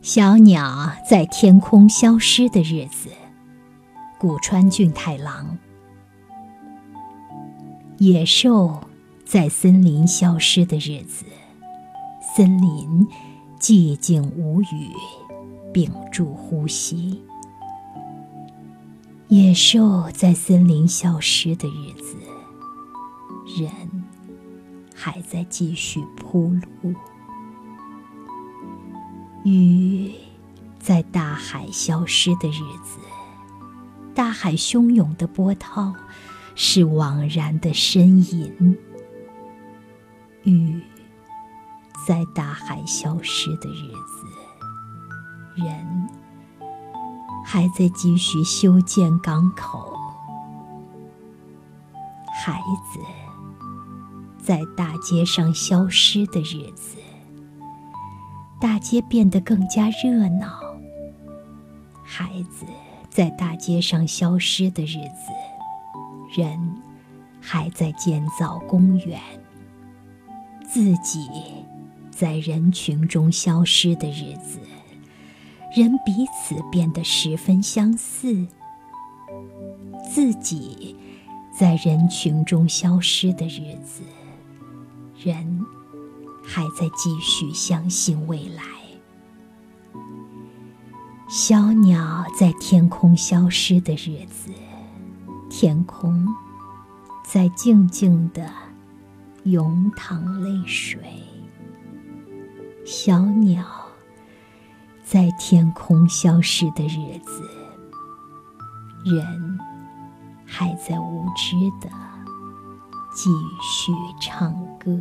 小鸟在天空消失的日子，古川俊太郎。野兽在森林消失的日子，森林寂静无语，屏住呼吸。野兽在森林消失的日子，人还在继续铺路。鱼在大海消失的日子，大海汹涌的波涛是枉然的呻吟。鱼在大海消失的日子，人还在继续修建港口。孩子在大街上消失的日子。大街变得更加热闹。孩子在大街上消失的日子，人还在建造公园。自己在人群中消失的日子，人彼此变得十分相似。自己在人群中消失的日子，人。还在继续相信未来。小鸟在天空消失的日子，天空在静静的涌淌泪水。小鸟在天空消失的日子，人还在无知的继续唱歌。